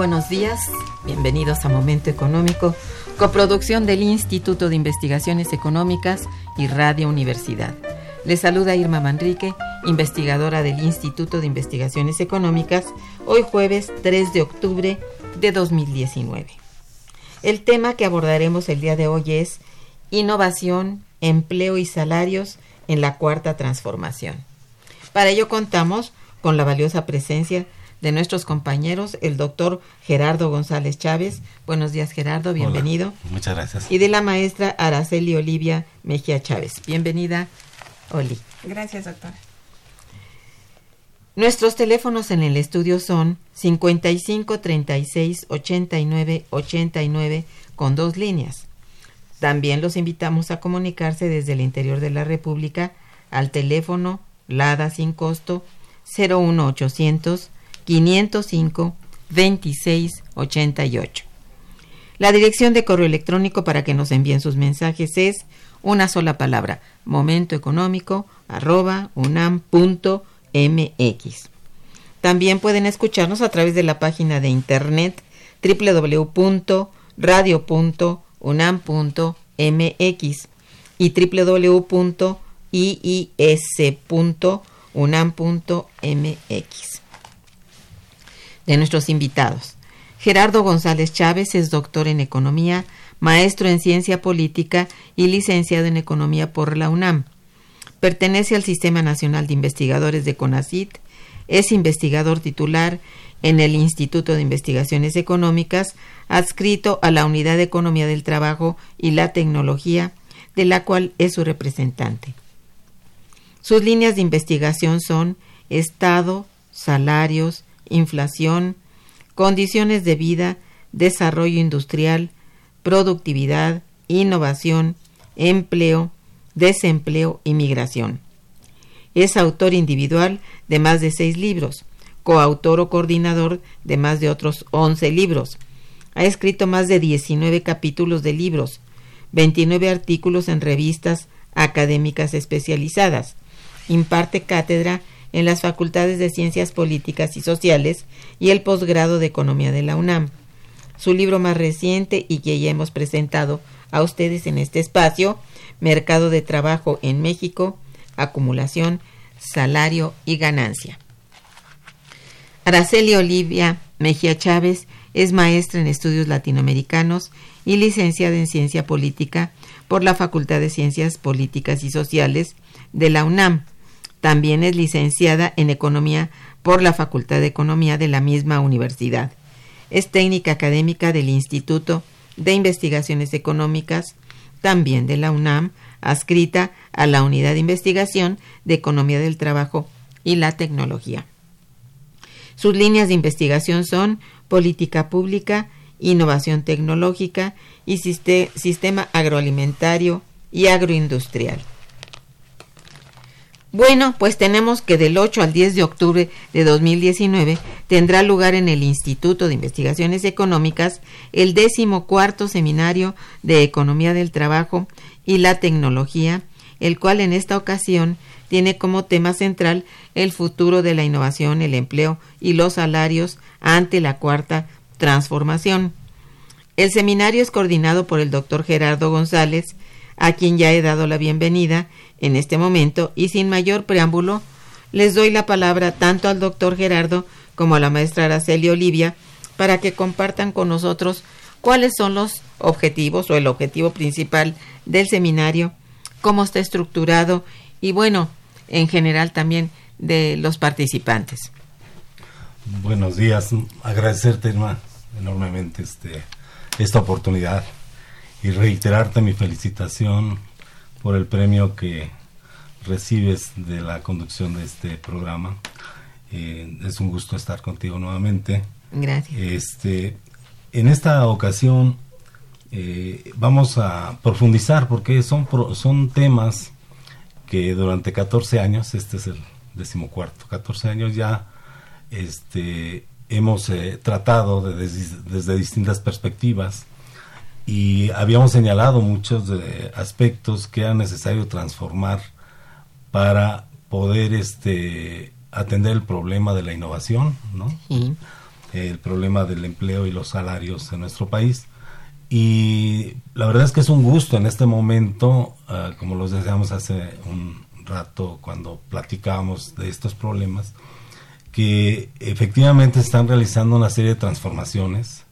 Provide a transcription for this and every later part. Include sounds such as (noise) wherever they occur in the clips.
Buenos días, bienvenidos a Momento Económico, coproducción del Instituto de Investigaciones Económicas y Radio Universidad. Les saluda Irma Manrique, investigadora del Instituto de Investigaciones Económicas, hoy jueves 3 de octubre de 2019. El tema que abordaremos el día de hoy es innovación, empleo y salarios en la cuarta transformación. Para ello contamos con la valiosa presencia de nuestros compañeros, el doctor Gerardo González Chávez. Buenos días, Gerardo, bienvenido. muchas gracias. Y de la maestra Araceli Olivia Mejía Chávez. Bienvenida, Oli. Gracias, doctora. Nuestros teléfonos en el estudio son 55 36 89 89 con dos líneas. También los invitamos a comunicarse desde el interior de la República al teléfono LADA sin costo 01800 505 26 88. La dirección de correo electrónico para que nos envíen sus mensajes es una sola palabra, momentoeconómico arroba. También pueden escucharnos a través de la página de internet www.radio.unam.mx y www.iis.unam.mx de nuestros invitados. Gerardo González Chávez es doctor en Economía, maestro en Ciencia Política y licenciado en Economía por la UNAM. Pertenece al Sistema Nacional de Investigadores de CONACIT, es investigador titular en el Instituto de Investigaciones Económicas, adscrito a la Unidad de Economía del Trabajo y la Tecnología, de la cual es su representante. Sus líneas de investigación son Estado, salarios, inflación, condiciones de vida, desarrollo industrial, productividad, innovación, empleo, desempleo y migración. Es autor individual de más de seis libros, coautor o coordinador de más de otros once libros. Ha escrito más de 19 capítulos de libros, 29 artículos en revistas académicas especializadas. Imparte cátedra en las Facultades de Ciencias Políticas y Sociales y el posgrado de Economía de la UNAM. Su libro más reciente y que ya hemos presentado a ustedes en este espacio, Mercado de Trabajo en México, Acumulación, Salario y Ganancia. Araceli Olivia Mejía Chávez es maestra en estudios latinoamericanos y licenciada en ciencia política por la Facultad de Ciencias Políticas y Sociales de la UNAM. También es licenciada en Economía por la Facultad de Economía de la misma universidad. Es técnica académica del Instituto de Investigaciones Económicas, también de la UNAM, adscrita a la Unidad de Investigación de Economía del Trabajo y la Tecnología. Sus líneas de investigación son política pública, innovación tecnológica y sistema agroalimentario y agroindustrial. Bueno, pues tenemos que del 8 al 10 de octubre de 2019 tendrá lugar en el Instituto de Investigaciones Económicas el décimo cuarto seminario de Economía del Trabajo y la Tecnología, el cual en esta ocasión tiene como tema central el futuro de la innovación, el empleo y los salarios ante la cuarta transformación. El seminario es coordinado por el doctor Gerardo González, a quien ya he dado la bienvenida en este momento y sin mayor preámbulo, les doy la palabra tanto al doctor Gerardo como a la maestra Araceli Olivia para que compartan con nosotros cuáles son los objetivos o el objetivo principal del seminario, cómo está estructurado y bueno, en general también de los participantes. Buenos días, agradecerte enormemente este, esta oportunidad y reiterarte mi felicitación por el premio que recibes de la conducción de este programa. Eh, es un gusto estar contigo nuevamente. Gracias. Este, en esta ocasión eh, vamos a profundizar porque son, son temas que durante 14 años, este es el decimocuarto, 14 años ya este, hemos eh, tratado desde distintas perspectivas y habíamos señalado muchos aspectos que era necesario transformar para poder este, atender el problema de la innovación, ¿no? el problema del empleo y los salarios en nuestro país. Y la verdad es que es un gusto en este momento, ah, como los decíamos hace un rato cuando platicábamos de estos problemas, que efectivamente están realizando una serie de transformaciones,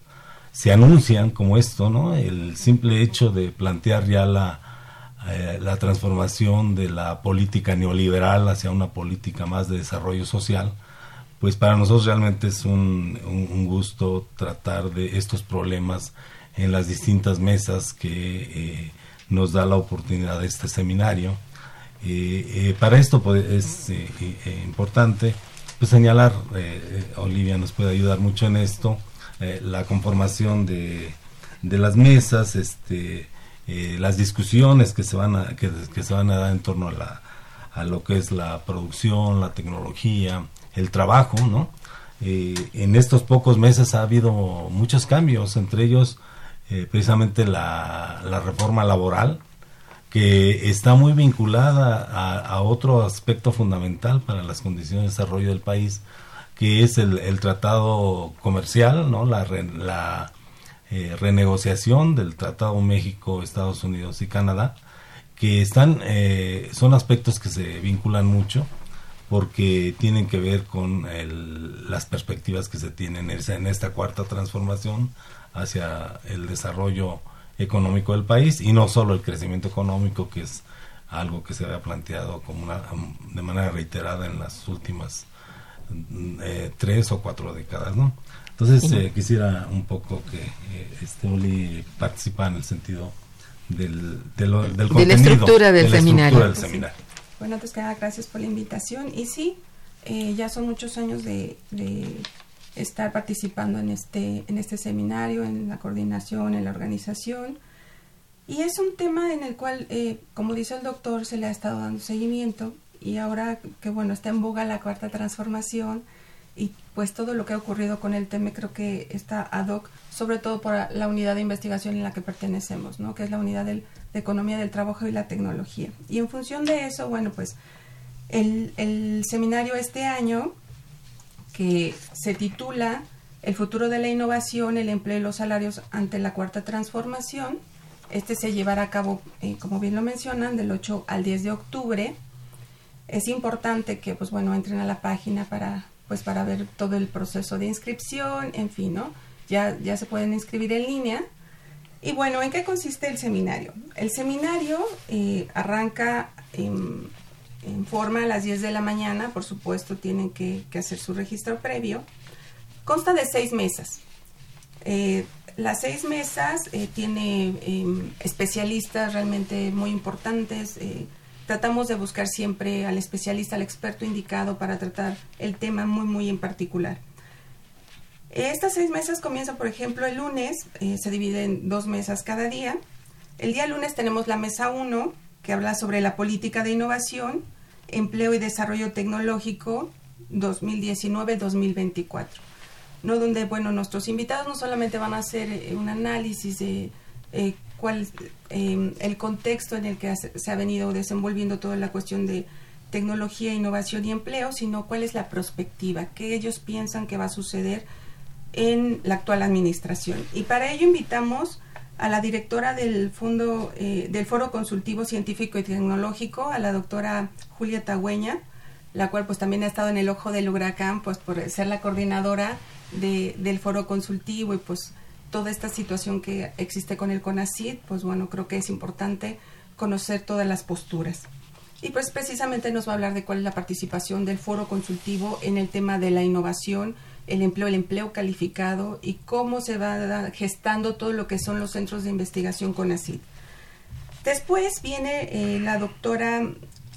se anuncian como esto, ¿no? El simple hecho de plantear ya la, eh, la transformación de la política neoliberal hacia una política más de desarrollo social, pues para nosotros realmente es un, un gusto tratar de estos problemas en las distintas mesas que eh, nos da la oportunidad de este seminario. Eh, para esto pues, es importante pues, señalar, Olivia nos puede ayudar mucho en esto, la conformación de, de, las mesas, este, las discusiones que se van a, que, se van a dar en torno a, la, a lo que es la producción, la tecnología, el trabajo, ¿no? en estos pocos meses ha habido muchos cambios, entre ellos eh, precisamente la, reforma laboral, que está muy vinculada a, otro aspecto fundamental para las condiciones de desarrollo del país, que es el, tratado comercial, ¿no? la, la eh, renegociación del tratado México, Estados Unidos y Canadá, que están, eh, son aspectos que se vinculan mucho porque tienen que ver con las perspectivas que se tienen en esta cuarta transformación hacia el desarrollo económico del país y no solo el crecimiento económico que es algo que se había planteado como una, de manera reiterada en las últimas eh, tres o cuatro décadas, ¿no? Entonces eh, quisiera un poco que eh, este Uli participa en el sentido del, del, del de la estructura del, seminario. Bueno, antes que nada, gracias por la invitación. Y sí, ya son muchos años de estar participando en este, en este seminario, en la coordinación, en la organización. Y es un tema en el cual, eh, como dice el doctor, se le ha estado dando seguimiento y ahora que bueno, está en boga la cuarta transformación y pues todo lo que ha ocurrido con el tema creo que está ad hoc, sobre todo por la unidad de investigación en la que pertenecemos, ¿no? que es la unidad de economía del trabajo y la tecnología. Y en función de eso, bueno, pues el, el seminario este año que se titula El futuro de la innovación, el empleo y los salarios ante la cuarta transformación. Este se llevará a cabo, eh, como bien lo mencionan, del 8 al 10 de octubre. Es importante que, pues bueno, entren a la página para, pues para ver todo el proceso de inscripción, en fin, ¿no? Ya, ya se pueden inscribir en línea. Y bueno, ¿en qué consiste el seminario? El seminario eh, arranca en forma a las 10 de la mañana, por supuesto tienen que, hacer su registro previo. Consta de seis mesas. Eh, las seis mesas eh, tiene em, especialistas realmente muy importantes. Eh, tratamos de buscar siempre al especialista, al experto indicado para tratar el tema muy, muy en particular. Estas seis mesas comienzan, por ejemplo, el lunes, se divide en dos mesas cada día. El día lunes tenemos la mesa 1, que habla sobre la política de innovación, empleo y desarrollo tecnológico 2019-2024. ¿no? Donde, bueno, nuestros invitados no solamente van a hacer eh, un análisis de eh, cuál eh, el contexto en el que se ha venido desenvolviendo toda la cuestión de tecnología, innovación y empleo, sino cuál es la perspectiva, qué ellos piensan que va a suceder en la actual administración. Y para ello invitamos a la directora del Fondo eh, del Foro Consultivo Científico y Tecnológico, a la doctora Julia Tagüeña, la cual pues también ha estado en el ojo del huracán, pues por ser la coordinadora de, del Foro Consultivo y pues toda esta situación que existe con el CONACID, pues bueno, creo que es importante conocer todas las posturas. Y pues precisamente nos va a hablar de cuál es la participación del Foro Consultivo en el tema de la innovación el empleo, el empleo calificado y cómo se va gestando todo lo que son los centros de investigación con ACID. Después viene eh, la doctora,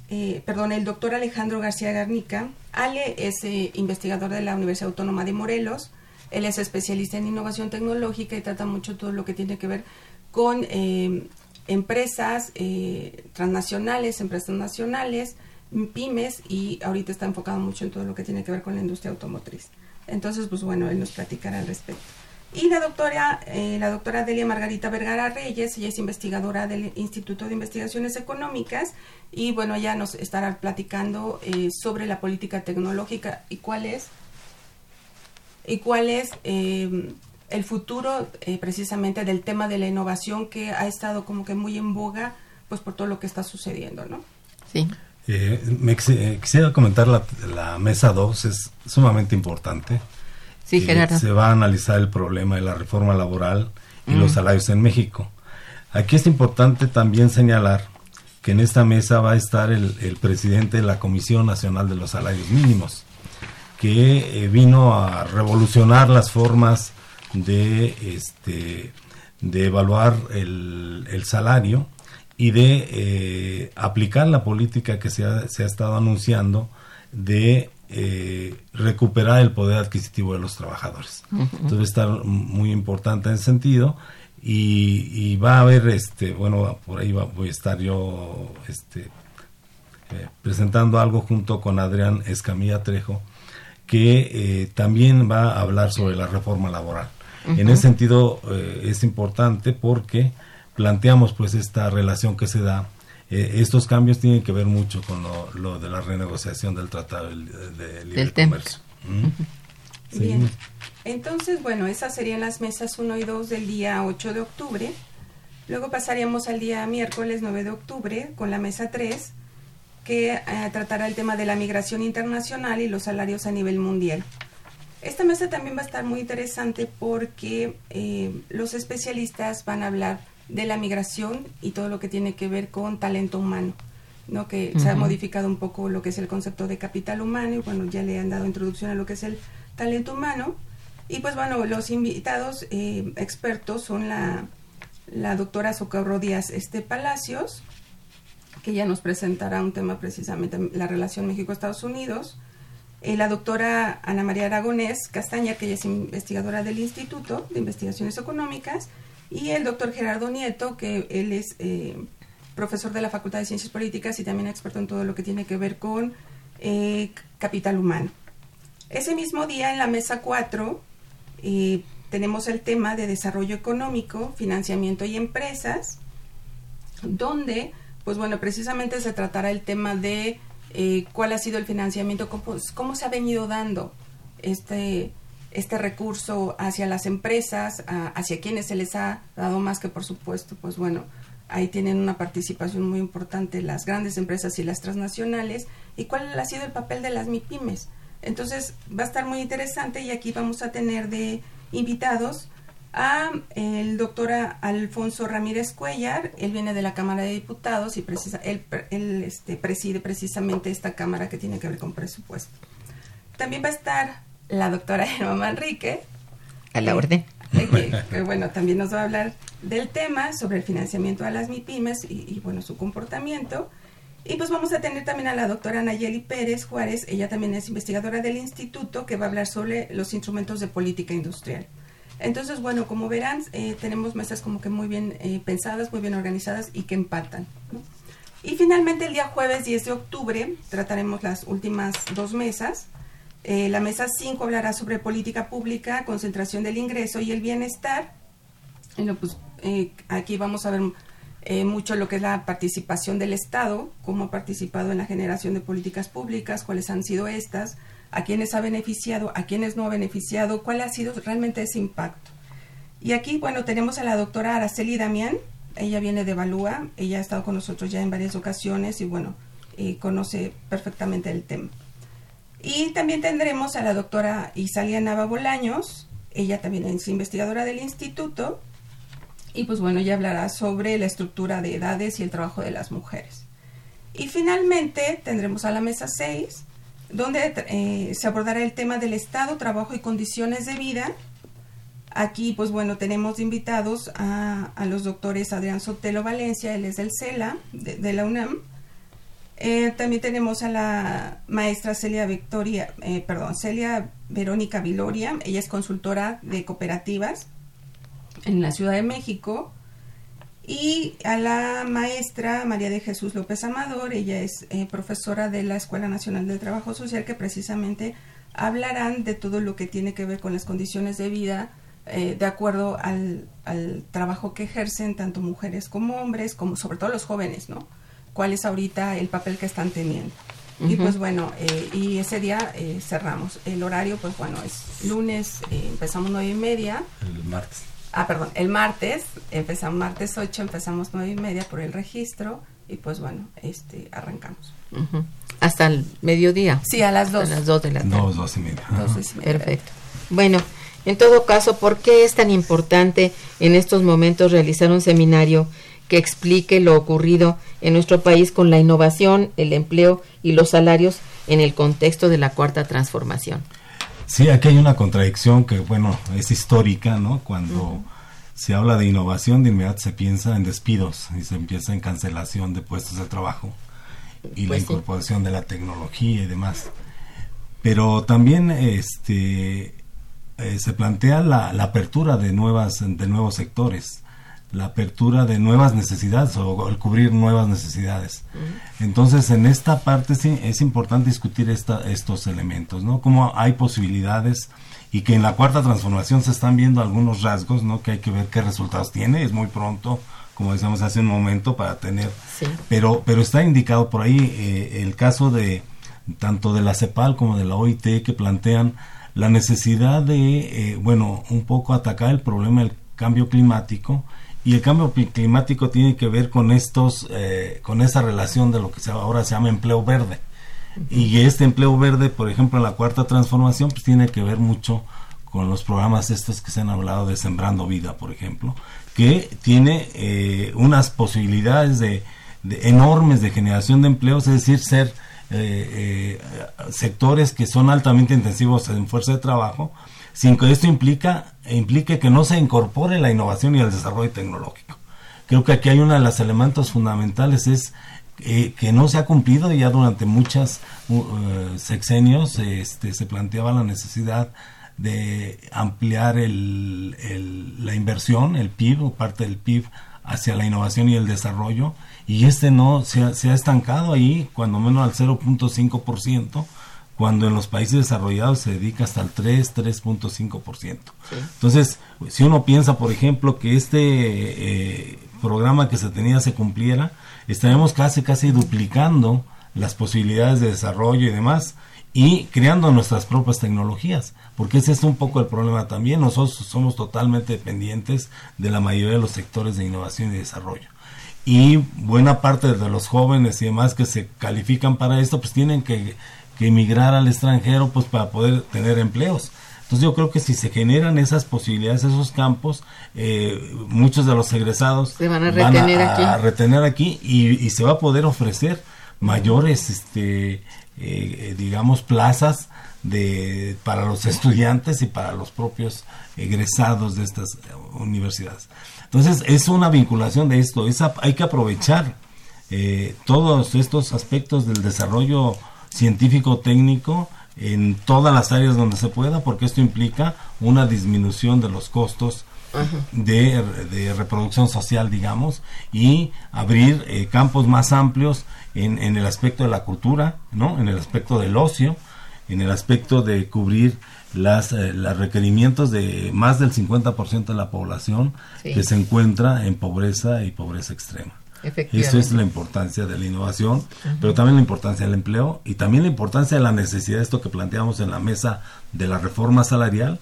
eh, perdón, el doctor Alejandro García Garnica. Ale es eh, investigador de la Universidad Autónoma de Morelos. Él es especialista en innovación tecnológica y trata mucho todo lo que tiene que ver con empresas transnacionales, empresas nacionales, pymes y ahorita está enfocado mucho en todo lo que tiene que ver con la industria automotriz. Entonces, pues bueno, él nos platicará al respecto. Y la doctora, eh, la doctora Delia Margarita Vergara Reyes, ella es investigadora del Instituto de Investigaciones Económicas y bueno, ella nos estará platicando eh, sobre la política tecnológica y cuál es, y cuál es em, el futuro eh, precisamente del tema de la innovación que ha estado como que muy en boga pues por todo lo que está sucediendo, ¿no? Sí. Eh, me eh, quisiera comentar la, la mesa 2, es sumamente importante. Sí, eh, Gerardo. Se va a analizar el problema de la reforma laboral y los mm. salarios en México. Aquí es importante también señalar que en esta mesa va a estar el, el presidente de la Comisión Nacional de los Salarios Mínimos, que vino a revolucionar las formas de, este, de evaluar el, el salario y de eh, aplicar la política que se ha, se ha estado anunciando de eh, recuperar el poder adquisitivo de los trabajadores. Entonces va a estar muy importante en ese sentido y, va a haber, este, bueno, por ahí voy a estar yo este, eh, presentando algo junto con Adrián Escamilla Trejo que también va a hablar sobre la reforma laboral. En ese sentido es importante porque planteamos pues esta relación que se da. Eh, estos cambios tienen que ver mucho con lo, de la renegociación del Tratado de, Libre Comercio. ¿Mm? Bien. Entonces, bueno, esas serían las mesas 1 y 2 del día 8 de octubre. Luego pasaríamos al día miércoles 9 de octubre con la mesa 3, que eh, tratará el tema de la migración internacional y los salarios a nivel mundial. Esta mesa también va a estar muy interesante porque eh, los especialistas van a hablar de la migración y todo lo que tiene que ver con talento humano, ¿no? que se ha modificado un poco lo que es el concepto de capital humano y bueno, ya le han dado introducción a lo que es el talento humano. Y pues bueno, los invitados eh, expertos son la, la doctora Socorro Díaz este, Palacios, que ya nos presentará un tema precisamente, la relación México-Estados Unidos, eh, la doctora Ana María Aragonés Castaña, que ella es investigadora del Instituto de Investigaciones Económicas, y el doctor Gerardo Nieto, que él es eh, profesor de la Facultad de Ciencias Políticas y también experto en todo lo que tiene que ver con eh, capital humano. Ese mismo día, en la mesa 4, eh, tenemos el tema de desarrollo económico, financiamiento y empresas, donde, pues bueno, precisamente se tratará el tema de cuál ha sido el financiamiento, cómo, se ha venido dando este este recurso hacia las empresas, hacia quienes se les ha dado más que por supuesto, pues bueno, ahí tienen una participación muy importante las grandes empresas y las transnacionales, y cuál ha sido el papel de las MIPIMES. Entonces va a estar muy interesante y aquí vamos a tener de invitados a el doctor Alfonso Ramírez Cuellar, él viene de la Cámara de Diputados y precisa, él, este, preside precisamente esta Cámara que tiene que ver con presupuesto. También va a estar la doctora Germán Manrique. A la orden. Que, bueno, también nos va a hablar del tema sobre el financiamiento a las MIPIMES y, y bueno, su comportamiento. Y pues vamos a tener también a la doctora Nayeli Pérez Juárez, ella también es investigadora del instituto, que va a hablar sobre los instrumentos de política industrial. Entonces, bueno, como verán, eh, tenemos mesas como que muy bien eh, pensadas, muy bien organizadas y que empatan. Y finalmente el día jueves 10 de octubre trataremos las últimas dos mesas. Eh, la mesa 5 hablará sobre política pública, concentración del ingreso y el bienestar. Bueno, pues aquí vamos a ver mucho lo que es la participación del Estado, cómo ha participado en la generación de políticas públicas, cuáles han sido estas, a quiénes ha beneficiado, a quiénes no ha beneficiado, cuál ha sido realmente ese impacto. Y aquí, bueno, tenemos a la doctora Araceli Damián, ella viene de Balúa, ella ha estado con nosotros ya en varias ocasiones y bueno, eh, conoce perfectamente el tema. Y también tendremos a la doctora Isalia Nava Bolaños, ella también es investigadora del instituto, y pues bueno, ella hablará sobre la estructura de edades y el trabajo de las mujeres. Y finalmente tendremos a la mesa 6 donde eh, se abordará el tema del Estado, trabajo y condiciones de vida. Aquí, pues bueno, tenemos invitados a, los doctores Adrián Sotelo Valencia, él es del CELA, de, la UNAM. Eh, también tenemos a la maestra Celia Victoria, eh, perdón, Celia Verónica Viloria, ella es consultora de cooperativas en la Ciudad de México y a la maestra María de Jesús López Amador, ella es eh, profesora de la Escuela Nacional del Trabajo Social, que precisamente hablarán de todo lo que tiene que ver con las condiciones de vida eh, de acuerdo al, trabajo que ejercen tanto mujeres como hombres, como sobre todo los jóvenes, ¿no? ¿Cuál es ahorita el papel que están teniendo? Y pues bueno, eh, y ese día cerramos. El horario, pues bueno, es lunes, empezamos nueve y media. El martes ah, perdón, el martes, empezamos martes 8, empezamos nueve y media por el registro y pues bueno, este, arrancamos. Hasta el mediodía. Sí, a las 2. A las 2 de la tarde. Dos, dos y media. Perfecto. Bueno, en todo caso, ¿por qué es tan importante en estos momentos realizar un seminario que explique lo ocurrido en nuestro país con la innovación, el empleo y los salarios en el contexto de la cuarta transformación? Sí, aquí hay una contradicción que, bueno, es histórica, ¿no? Cuando se habla de innovación, de inmediato se piensa en despidos y se empieza en cancelación de puestos de trabajo y la pues incorporación de la tecnología y demás. Pero también este, eh, se plantea la, la, apertura de, nuevas, de nuevos sectores la apertura de nuevas necesidades o el cubrir nuevas necesidades. Entonces, en esta parte sí es importante discutir esta, estos elementos, ¿no? Cómo hay posibilidades y que en la cuarta transformación se están viendo algunos rasgos, ¿no? Que hay que ver qué resultados tiene, es muy pronto, como decíamos hace un momento, para tener, pero, pero está indicado por ahí eh, el caso de tanto de la CEPAL como de la OIT que plantean la necesidad de, eh, bueno, un poco atacar el problema del cambio climático y el cambio climático tiene que ver con estos eh, con esa relación de lo que ahora se llama empleo verde. Y este empleo verde por ejemplo en la cuarta transformación pues tiene que ver mucho con los programas estos que se han hablado de sembrando vida por ejemplo que tiene eh, unas posibilidades de, enormes de generación de empleos es decir ser eh, sectores que son altamente intensivos en fuerza de trabajo sin que esto implica, implique que no se incorpore la innovación y el desarrollo tecnológico. Creo que aquí hay uno de los elementos fundamentales es eh, que no se ha cumplido ya durante muchos uh, sexenios este, se planteaba la necesidad de ampliar el, la inversión, el PIB o parte del PIB hacia la innovación y el desarrollo y este no se ha, se ha estancado ahí cuando menos al 0.5% cuando en los países desarrollados se dedica hasta el 3, 3.5%. Entonces, si uno piensa, por ejemplo, que este eh, programa que se tenía se cumpliera, estaremos casi, casi duplicando las posibilidades de desarrollo y demás y creando nuestras propias tecnologías, porque ese es un poco el problema también. Nosotros somos totalmente dependientes de la mayoría de los sectores de innovación y desarrollo. Y buena parte de los jóvenes y demás que se califican para esto, pues tienen que que emigrar al extranjero pues para poder tener empleos. Entonces yo creo que si se generan esas posibilidades, esos campos, eh, muchos de los egresados se van a retener aquí, retener aquí y, se va a poder ofrecer mayores, este, eh, digamos, plazas de para los (laughs) estudiantes y para los propios egresados de estas universidades. Entonces es una vinculación de esto, hay que aprovechar eh, todos estos aspectos del desarrollo científico técnico en todas las áreas donde se pueda, porque esto implica una disminución de los costos de, reproducción social, digamos, y abrir eh, campos más amplios en, en, el aspecto de la cultura, ¿no? en el aspecto del ocio, en el aspecto de cubrir las, eh, los requerimientos de más del 50% de la población que se encuentra en pobreza y pobreza extrema. Eso es la importancia de la innovación, pero también la importancia del empleo y también la importancia de la necesidad de esto que planteamos en la mesa de la reforma salarial,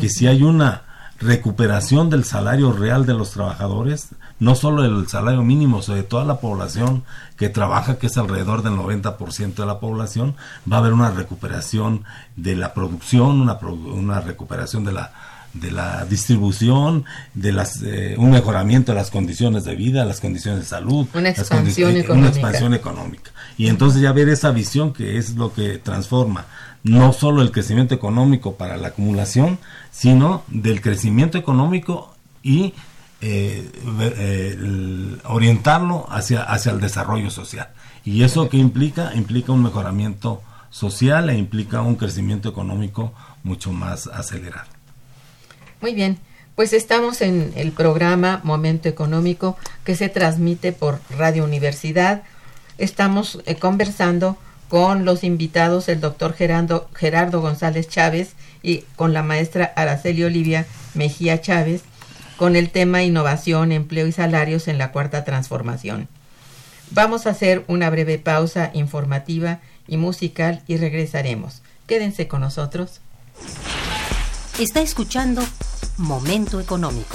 que si hay una recuperación del salario real de los trabajadores, no solo el salario mínimo, sino de toda la población que trabaja, que es alrededor del 90% de la población, va a haber una recuperación de la producción, una, una recuperación de la de la distribución, de las, eh, un mejoramiento de las condiciones de vida, las condiciones de salud, una expansión, económica. una expansión económica. Y entonces ya ver esa visión que es lo que transforma no solo el crecimiento económico para la acumulación, sino del crecimiento económico y eh, eh, orientarlo hacia, hacia el desarrollo social. ¿Y eso qué implica? Implica un mejoramiento social e implica un crecimiento económico mucho más acelerado. Muy bien, pues estamos en el programa Momento Económico que se transmite por Radio Universidad. Estamos eh, conversando con los invitados, el doctor Gerardo, Gerardo González Chávez y con la maestra Araceli Olivia Mejía Chávez, con el tema Innovación, Empleo y Salarios en la Cuarta Transformación. Vamos a hacer una breve pausa informativa y musical y regresaremos. Quédense con nosotros. Está escuchando Momento Económico.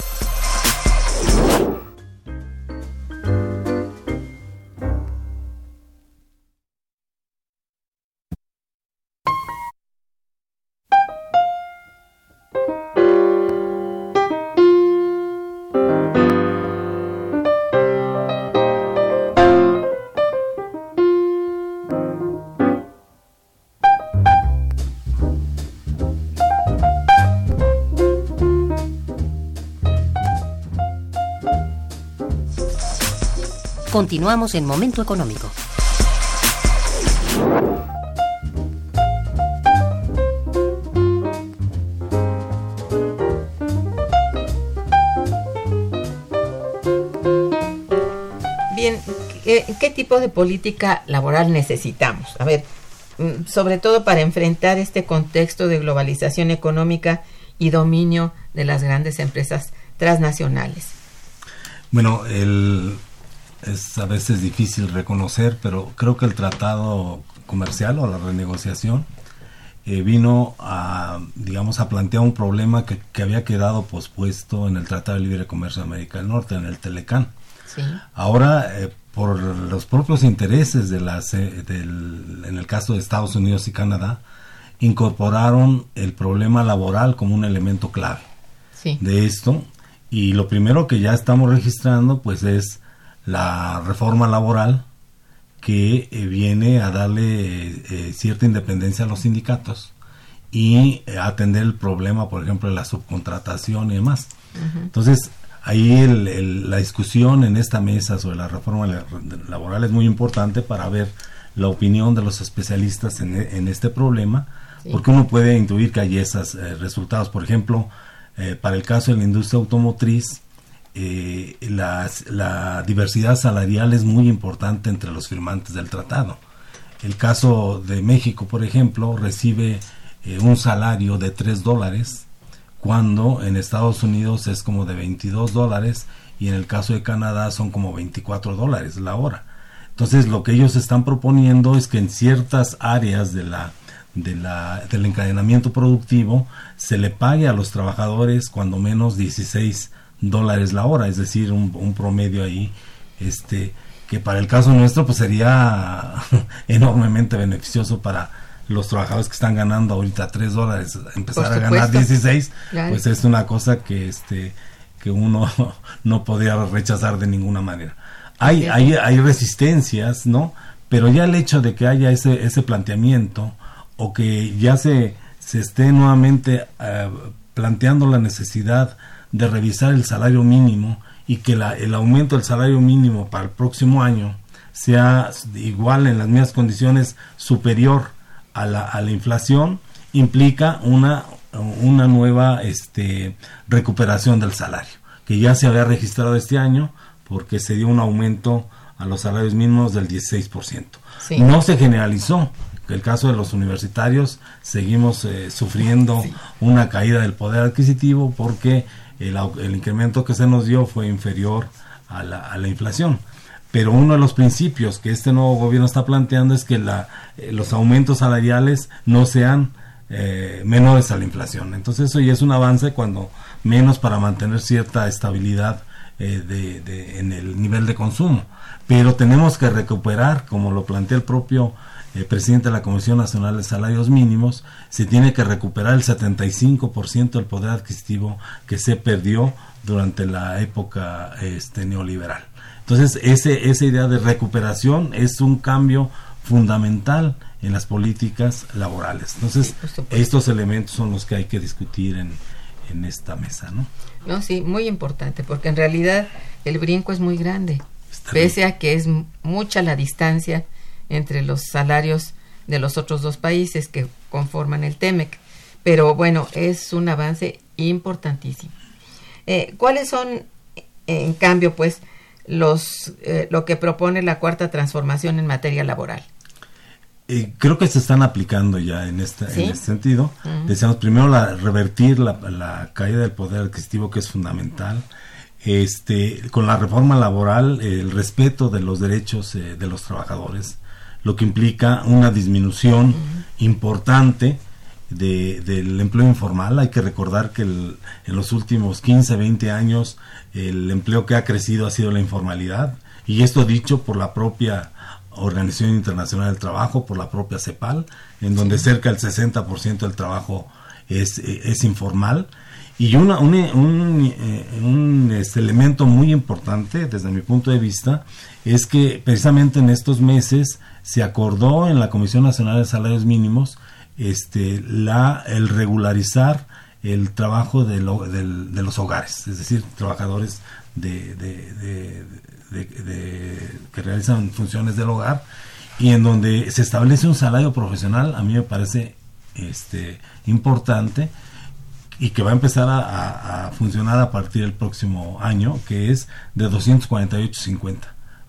Continuamos en Momento Económico. Bien, ¿qué, qué tipo de política laboral necesitamos? A ver, mm, sobre todo para enfrentar este contexto de globalización económica y dominio de las grandes empresas transnacionales. Bueno, el, es a veces difícil reconocer, pero creo que el tratado comercial o la renegociación eh, vino a, digamos, a plantear un problema que, que había quedado pospuesto en el Tratado de Libre Comercio de América del Norte, en el Telecán. Sí. Ahora, eh, por los propios intereses de las, eh, del, en el caso de Estados Unidos y Canadá, incorporaron el problema laboral como un elemento clave Sí. de esto. Y lo primero que ya estamos registrando, pues, es la reforma laboral que eh, viene a darle eh, cierta independencia a los sindicatos y eh, atender el problema, por ejemplo, de la subcontratación y demás. Entonces, ahí el- el- la discusión en esta mesa sobre la reforma la- laboral es muy importante para ver la opinión de los especialistas en, e- en este problema, Sí. porque uno puede intuir que hay esos eh, resultados. Por ejemplo, eh, para el caso de la industria automotriz, eh, la diversidad salarial es muy importante entre los firmantes del tratado. El caso de México, por ejemplo, recibe eh, un salario de 3 dólares, cuando en Estados Unidos es como de 22 dólares y en el caso de Canadá son como 24 dólares la hora. Entonces lo que ellos están proponiendo es que en ciertas áreas de la, del encadenamiento productivo se le pague a los trabajadores cuando menos 16 dólares la hora, es decir, un, un promedio ahí, este, que para el caso nuestro pues sería (laughs) enormemente beneficioso para los trabajadores que están ganando ahorita 3 dólares, empezar a ganar supuesto. 16, Claro. pues es una cosa que este que uno (laughs) no podría rechazar de ninguna manera. Hay, hay, hay resistencias, ¿no? Pero ya el hecho de que haya ese, ese planteamiento o que ya se, se esté nuevamente eh, planteando la necesidad de revisar el salario mínimo y que la- el aumento del salario mínimo para el próximo año sea igual en las mismas condiciones superior a la, a la inflación implica una, una nueva este, recuperación del salario que ya se había registrado este año porque se dio un aumento a los salarios mínimos del 16%. Sí. No se generalizó. En el caso de los universitarios seguimos eh, sufriendo una caída del poder adquisitivo porque el, el incremento que se nos dio fue inferior a la, a la inflación. Pero uno de los principios que este nuevo gobierno está planteando es que eh, los aumentos salariales no sean eh, menores a la inflación. Entonces eso ya es un avance cuando menos para mantener cierta estabilidad eh, en el nivel de consumo. Pero tenemos que recuperar, como lo plantea el propio eh, presidente de la Comisión Nacional de Salarios Mínimos, se tiene que recuperar el 75% del poder adquisitivo que se perdió durante la época este, neoliberal. Entonces, ese, esa idea de recuperación es un cambio fundamental en las políticas laborales. Entonces, Sí, estos elementos son los que hay que discutir en, en esta mesa, ¿no? No, sí, muy importante, porque en realidad el brinco es muy grande, Está bien. pese a que es mucha la distancia entre los salarios de los otros dos países que conforman el TEMEC. Pero bueno, es un avance importantísimo. Eh, ¿Cuáles son, en cambio, pues, los eh, lo que propone la cuarta transformación en materia laboral? Eh, creo que se están aplicando ya en este, ¿Sí? en este sentido. Ujú. Deseamos primero la, revertir la, la caída del poder adquisitivo que es fundamental. Este, con la reforma laboral, el respeto de los derechos eh, de los trabajadores, lo que implica una disminución importante de- del empleo informal. Hay que recordar que el- en los últimos 15, 20 años el empleo que ha crecido ha sido la informalidad y esto dicho por la propia Organización Internacional del Trabajo, por la propia CEPAL, en donde cerca del 60% del trabajo es, es informal. Y una, un, un, eh, un, este, elemento muy importante desde mi punto de vista es que precisamente en estos meses se acordó en la Comisión Nacional de Salarios Mínimos este, la, el regularizar el trabajo de, lo- del- de los hogares, es decir, trabajadores de, de- de- que realizan funciones del hogar y en donde se establece un salario profesional, a mí me parece este, importante y que va a empezar a, funcionar a partir del próximo año, que es de 248.50.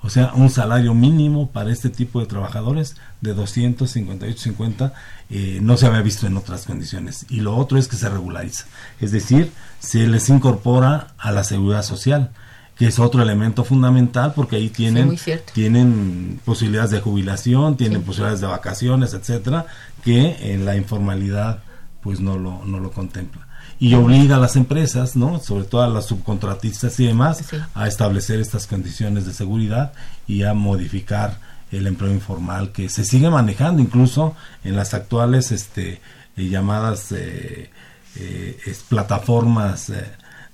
O sea, un salario mínimo para este tipo de trabajadores de 258.50 eh, no se había visto en otras condiciones. Y lo otro es que se regulariza. Es decir, se les incorpora a la seguridad social, que es otro elemento fundamental porque ahí tienen, tienen posibilidades de jubilación, tienen posibilidades de vacaciones, etcétera, que en la informalidad pues no lo, no lo contempla y obliga a las empresas, ¿no? sobre todo a las subcontratistas y demás, a establecer estas condiciones de seguridad y a modificar el empleo informal que se sigue manejando incluso en las actuales este, eh, llamadas eh, eh, plataformas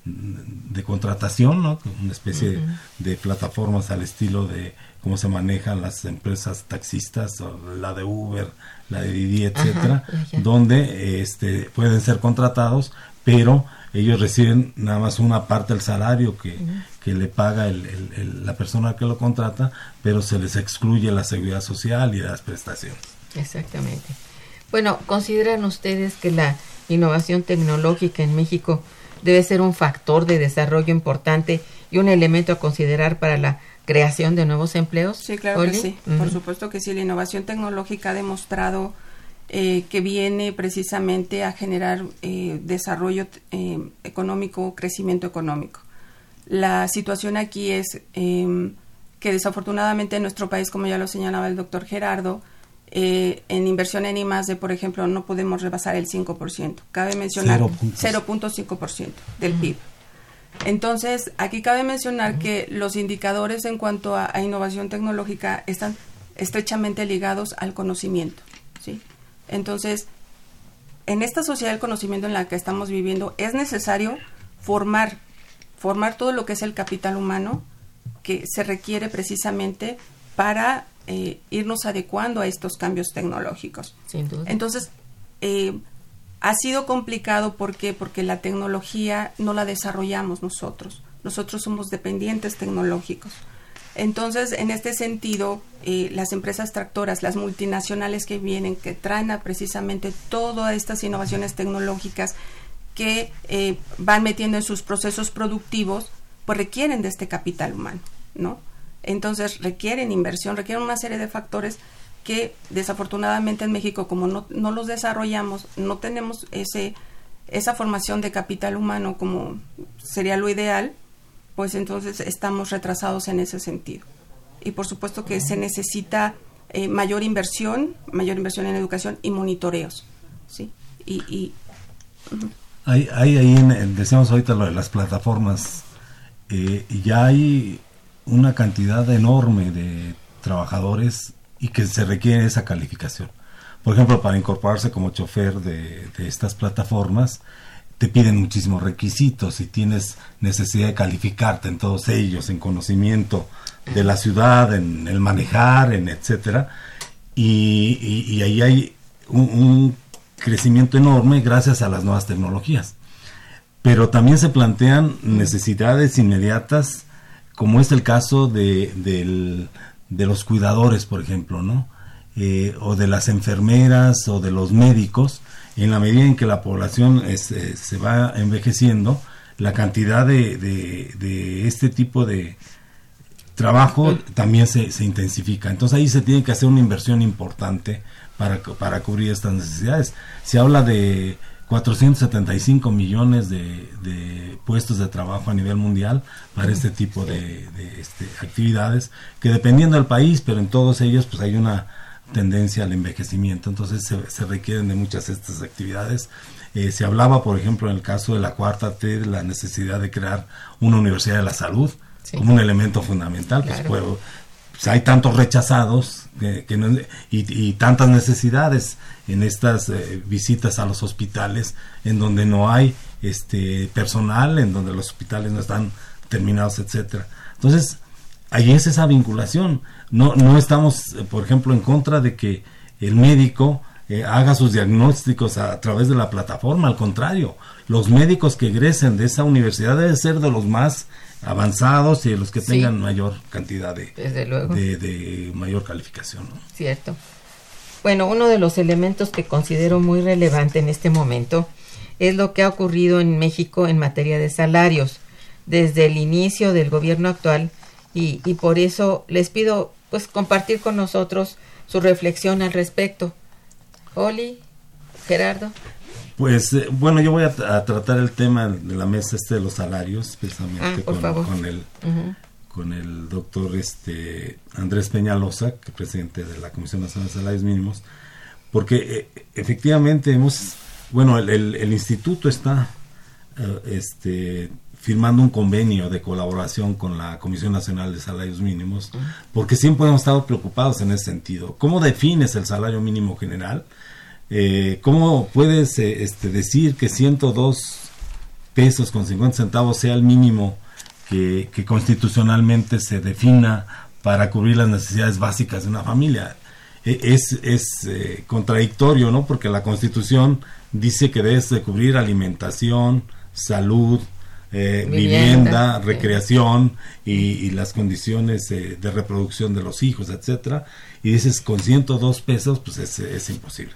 de contratación, ¿no? una especie de plataformas al estilo de cómo se manejan las empresas taxistas, o la de Uber, la de Didi, etcétera, donde este, pueden ser contratados pero ellos reciben nada más una parte del salario que, que le paga el, la persona que lo contrata, pero se les excluye la seguridad social y las prestaciones. Exactamente. Bueno, ¿consideran ustedes que la innovación tecnológica en México debe ser un factor de desarrollo importante y un elemento a considerar para la creación de nuevos empleos? Sí, claro que sí. Por supuesto que sí. La innovación tecnológica ha demostrado eh, que viene precisamente a generar eh, desarrollo eh, económico, crecimiento económico. La situación aquí es em, que desafortunadamente en nuestro país, como ya lo señalaba el doctor Gerardo, en inversión en I+, por ejemplo, no podemos rebasar el 5%. Cabe mencionar 0.5% del PIB. Entonces, aquí cabe mencionar que los indicadores en cuanto a, a, innovación tecnológica están estrechamente ligados al conocimiento. ¿sí? Entonces, en esta sociedad del conocimiento en la que estamos viviendo, es necesario formar, formar todo lo que es el capital humano que se requiere precisamente para eh, irnos adecuando a estos cambios tecnológicos. Entonces, eh, ha sido complicado ¿por porque la tecnología no la desarrollamos nosotros. Nosotros somos dependientes tecnológicos. Entonces, en este sentido, eh, las empresas tractoras, las multinacionales que vienen, que traen a precisamente todas estas innovaciones tecnológicas que eh, van metiendo en sus procesos productivos, pues requieren de este capital humano, ¿no? Entonces, requieren inversión, requieren una serie de factores que desafortunadamente en México, como no, no los desarrollamos, no tenemos ese, esa formación de capital humano como sería lo ideal, pues entonces estamos retrasados en ese sentido. Y por supuesto que se necesita eh, mayor inversión, mayor inversión en educación y monitoreos. ¿sí? Y, hay, hay ahí, decíamos ahorita lo de las plataformas, eh, ya hay una cantidad enorme de trabajadores y que se requiere esa calificación. Por ejemplo, para incorporarse como chofer de, de estas plataformas, te piden muchísimos requisitos y tienes necesidad de calificarte en todos ellos, en conocimiento de la ciudad, en el manejar, en etcétera. Y, ahí hay un, crecimiento enorme gracias a las nuevas tecnologías. Pero también se plantean necesidades inmediatas, como es el caso de, los cuidadores, por ejemplo. Eh, o de las enfermeras o de los médicos, en la medida en que la población eh, se va envejeciendo, la cantidad de, este tipo de trabajo también se, intensifica. Entonces ahí se tiene que hacer una inversión importante para, para cubrir estas necesidades. Se habla de 475 millones de, puestos de trabajo a nivel mundial para este tipo de, este, actividades, que dependiendo del país, pero en todos ellos pues hay una tendencia al envejecimiento, entonces se, requieren de muchas de estas actividades. Eh, se hablaba, por ejemplo, en el caso de la cuarta T, de la necesidad de crear una universidad de la salud como un elemento fundamental. Pues, pues, pues, hay tantos rechazados que, y, tantas necesidades en estas eh, visitas a los hospitales en donde no hay este personal, en donde los hospitales no están terminados, etcétera. Entonces, ahí es esa vinculación. No, no estamos, eh, por ejemplo, en contra de que el médico eh, haga sus diagnósticos a, través de la plataforma. Al contrario, los médicos que egresen de esa universidad deben ser de los más avanzados y de los que Sí. tengan mayor cantidad de, Desde luego. de, de mayor calificación. ¿no? Cierto. Bueno, uno de los elementos que considero muy relevante en este momento es lo que ha ocurrido en México en materia de salarios desde el inicio del gobierno actual y, y por eso les pido pues compartir con nosotros su reflexión al respecto. Oli, Gerardo. Pues eh, bueno, yo voy a, a tratar el tema de la mesa este de los salarios, precisamente Ah, con, el con el doctor este Andrés Peñalosa, que es presidente de la Comisión Nacional de Salarios Mínimos, porque eh, efectivamente hemos, bueno, el, el- el instituto está eh, este, firmando un convenio de colaboración con la Comisión Nacional de Salarios Mínimos, porque siempre hemos estado preocupados en ese sentido. ¿Cómo defines el salario mínimo general? Eh, ¿Cómo puedes eh, este, decir que 102 pesos con 50 centavos sea el mínimo que, que constitucionalmente se defina para cubrir las necesidades básicas de una familia? E- Es, es eh, contradictorio, ¿no? Porque la Constitución dice que debes de cubrir alimentación, salud, eh, Vivienda, vivienda, sí. recreación y, y las condiciones eh, de reproducción de los hijos, etcétera. Y dices con 102 pesos, pues es, es imposible.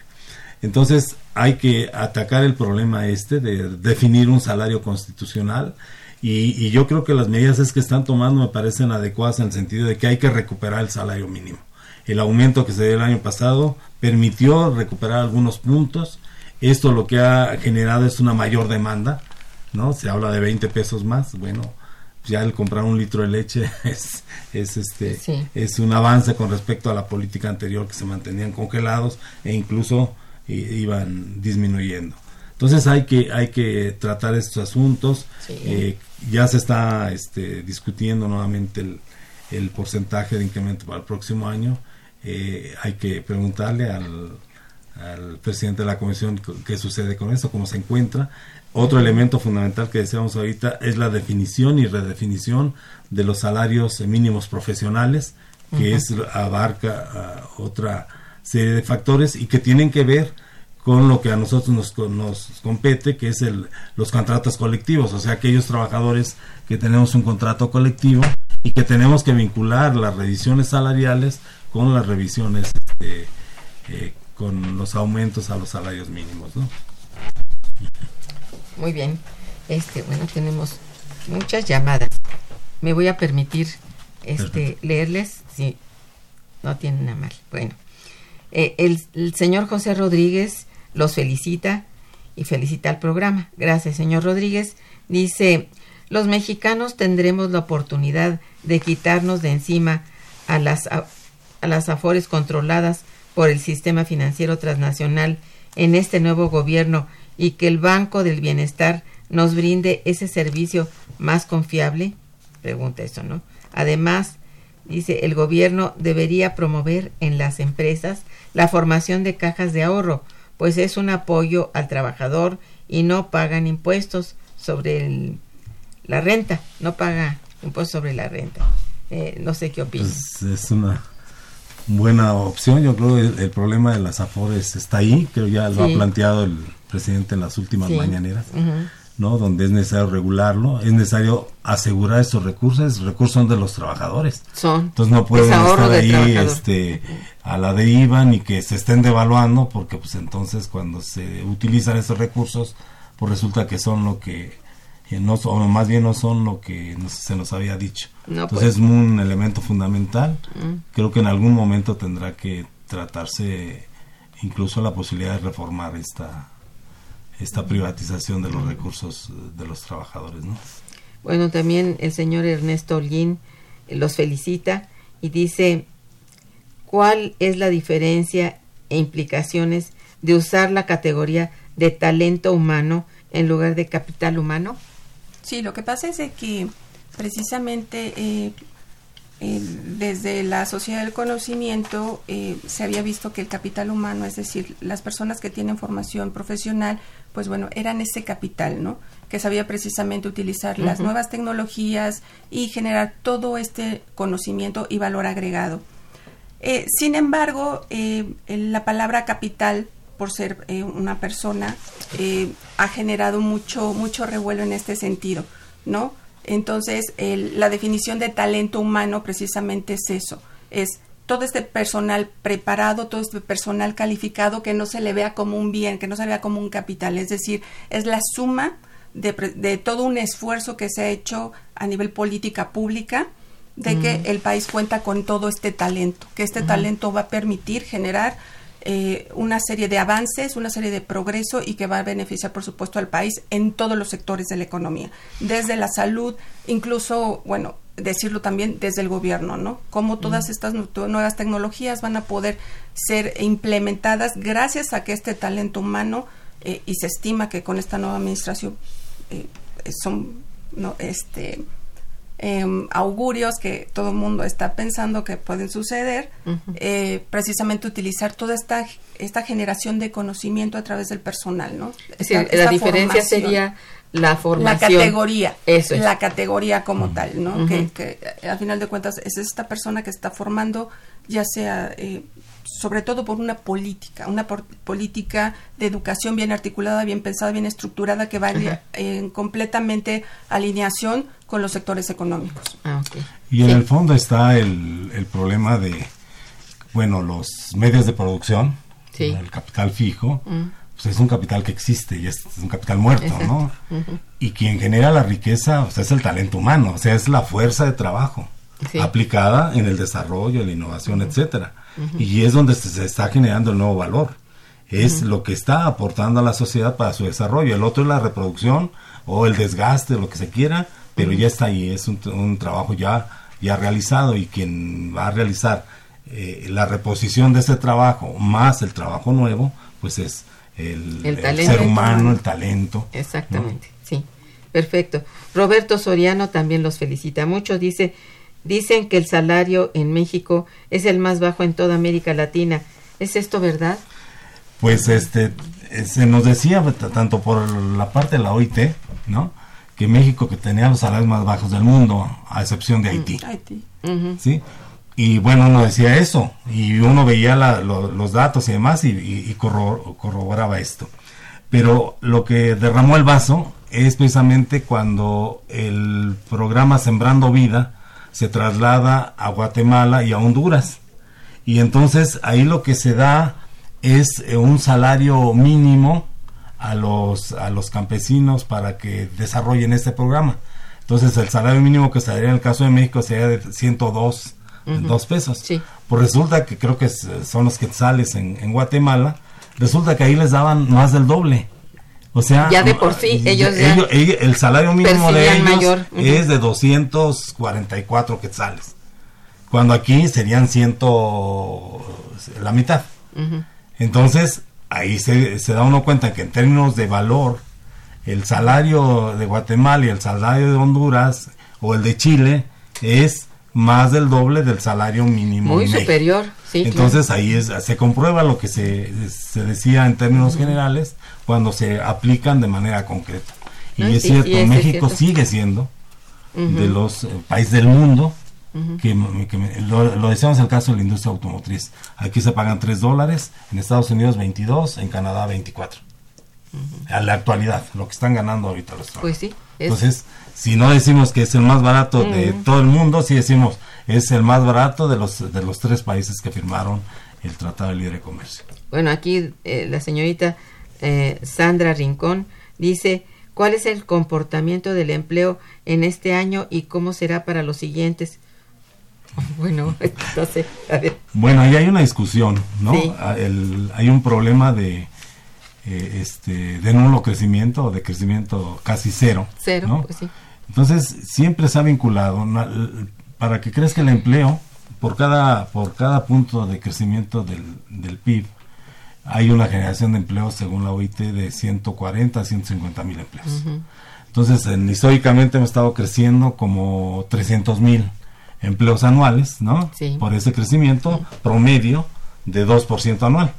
Entonces hay que atacar el problema este de definir un salario constitucional y, y yo creo que las medidas es que están tomando me parecen adecuadas en el sentido de que hay que recuperar el salario mínimo. El aumento que se dio el año pasado permitió recuperar algunos puntos. Esto lo que ha generado es una mayor demanda, ¿no? Se habla de 20 pesos más, bueno, ya el comprar un litro de leche (laughs) es, es este Sí. es un avance con respecto a la política anterior que se mantenían congelados e incluso iban disminuyendo. Entonces hay que hay que tratar estos asuntos. Sí. Eh, ya se está este, discutiendo nuevamente el, el porcentaje de incremento para el próximo año. Eh, hay que preguntarle al, al presidente de la comisión qué sucede con eso, cómo se encuentra. Otro elemento fundamental que decíamos ahorita es la definición y redefinición de los salarios mínimos profesionales, que es abarca ah, otra serie de factores y que tienen que ver con lo que a nosotros nos, nos compete, que es el, los contratos colectivos, o sea, aquellos trabajadores que tenemos un contrato colectivo y que tenemos que vincular las revisiones salariales con las revisiones, este, eh, con los aumentos a los salarios mínimos, ¿no? Muy bien. Este, bueno, tenemos muchas llamadas. Me voy a permitir este Perfecto. leerles si no tienen nada mal. Bueno, eh, el, el señor José Rodríguez los felicita y felicita al programa. Gracias, señor Rodríguez. Dice, los mexicanos tendremos la oportunidad de quitarnos de encima a las, a, a las afores controladas por el sistema financiero transnacional en este nuevo gobierno y que el Banco del Bienestar nos brinde ese servicio más confiable? Pregunta eso, ¿no? Además, dice, el gobierno debería promover en las empresas la formación de cajas de ahorro, pues es un apoyo al trabajador y no pagan impuestos sobre el- la renta, no paga impuestos sobre la renta. Eh, no sé qué opinas. Pues es una buena opción. Yo creo que el, el problema de las afores está ahí, creo ya lo Sí. ha planteado el presidente en las últimas Sí. mañaneras. ¿no? Donde es necesario regularlo, es necesario asegurar estos recursos, esos recursos son de los trabajadores. Son. Entonces no pueden estar ahí este, a la deriva ni que se estén devaluando, porque pues entonces cuando se utilizan esos recursos, pues resulta que son lo que no son, o más bien no son lo que nos- se nos había dicho. No, entonces pues. es un elemento fundamental. Mm. Creo que en algún momento tendrá que tratarse incluso la posibilidad de reformar esta esta privatización de los recursos eh, de los trabajadores, ¿no? Bueno, también el señor Ernesto Olguín eh, los felicita y dice, ¿cuál es la diferencia e implicaciones de usar la categoría de talento humano en lugar de capital humano? Sí, lo que pasa es de que precisamente eh, eh, desde la sociedad del conocimiento eh, se había visto que el capital humano, es decir, las personas que tienen formación profesional, pues bueno, eran ese capital, ¿no? Que sabía precisamente utilizar las nuevas tecnologías y generar todo este conocimiento y valor agregado. Eh, sin embargo, la palabra capital, por ser eh, una persona, eh, ha generado mucho, mucho revuelo en este sentido, ¿no? Entonces, el- la definición de talento humano precisamente es eso, es todo este personal preparado, todo este personal calificado que no se le vea como un bien, que no se le vea como un capital, es decir, es la suma de, de todo un esfuerzo que se ha hecho a nivel política pública de que el país cuenta con todo este talento, que este talento va a permitir generar eh, una serie de avances, una serie de progreso y que va a beneficiar, por supuesto, al país en todos los sectores de la economía, desde la salud, incluso, bueno, decirlo también desde el gobierno, ¿no? Cómo todas estas nu- nuevas tecnologías van a poder ser implementadas gracias a que este talento humano, eh, y se estima que con esta nueva administración eh, son, no, este, em, augurios que todo el mundo está pensando que pueden suceder, eh, precisamente utilizar toda esta, esta generación de conocimiento a través del personal, ¿no? La diferencia formación. sería la la formación. categoría, Eso es. la categoría como tal, ¿no? Que, que, eh, al final de cuentas es esta persona que está formando, ya sea eh, sobre todo por una política, una por- política de educación bien articulada, bien pensada, bien estructurada, que vaya en completamente alineación con los sectores económicos. Ah. Y en Sí. el fondo está el, el problema de, bueno, los medios de producción, Sí. el capital fijo, Mm. pues es un capital que existe y es, es un capital muerto, Exacto. ¿no? Y quien genera la riqueza, o sea, es el talento humano, o sea, es la fuerza de trabajo Sí. aplicada en el desarrollo, la innovación, etcétera. Y es donde se, está generando el nuevo valor. Es lo que está aportando a la sociedad para su desarrollo. El otro es la reproducción o el desgaste, lo que se quiera, pero ya está ahí, es un, un trabajo ya, ya realizado y quien va a realizar eh, la reposición de ese trabajo más el trabajo nuevo, pues es el, El el talento ser humano, humano. el talento. Exactamente, sí. Perfecto. Roberto Soriano también los felicita mucho. Dice, dicen que el salario en México es el más bajo en toda América Latina. ¿Es esto verdad? Pues este se nos decía t- tanto por la parte de la OIT, ¿no? Que México que tenía los salarios más bajos del mundo, a excepción de Haití, Haití. Ujú. ¿sí? Y bueno, uno decía eso, y uno veía la- lo- los datos y demás, y, y- y corro- corroboraba esto. Pero lo que derramó el vaso es precisamente cuando el programa Sembrando Vida se traslada a Guatemala y a Honduras. Y entonces ahí lo que se da es eh, un salario mínimo a los, a los campesinos para que desarrollen este programa. Entonces el salario mínimo que estaría en el caso de México sería de 102 dos pesos. Sí. Pues resulta que creo que es- son los quetzales en, en Guatemala, resulta que ahí les daban más del doble. O sea, Ya de por sí, ellos ya ellos- el salario mínimo de ellos mayor. Ujú. es de 244 quetzales. Cuando aquí serían ciento la mitad. Entonces, ahí se, se da uno cuenta que en términos de valor, el salario de Guatemala y el salario de Honduras o el de Chile es más del doble del salario mínimo. Muy superior, sí. Entonces ahí es, se comprueba lo que se, se decía en términos generales cuando se aplican de manera concreta. Y No, es sí, cierto, es México cierto. sigue siendo de los eh, países del mundo que, que lo, lo decíamos en el caso de la industria automotriz. Aquí se pagan 3 dólares, en Estados Unidos 22, en Canadá 24. A la actualidad, lo que están ganando ahorita los Pues sí. es- Entonces, si no decimos que es el más barato de todo el mundo, sí decimos es el más barato de los de los tres países que firmaron el Tratado de Libre Comercio. Bueno, aquí eh, la señorita eh, Sandra Rincón dice, ¿cuál es el comportamiento del empleo en este año y cómo será para los siguientes? (laughs) Bueno, (laughs) entonces, a ver. Bueno, ahí hay una discusión, ¿no? Sí. Ah, el- hay un problema de eh, este de nulo crecimiento o de crecimiento casi cero. Cero, ¿no? pues sí. Entonces, siempre se ha vinculado para que crezca el empleo por cada por cada punto de crecimiento del, del PIB. Hay una generación de empleos según la OIT de 140 a 150 mil empleos. Entonces, en- históricamente hemos estado creciendo como 300 mil empleos anuales, ¿no? Sí. Por ese crecimiento promedio de 2% anual,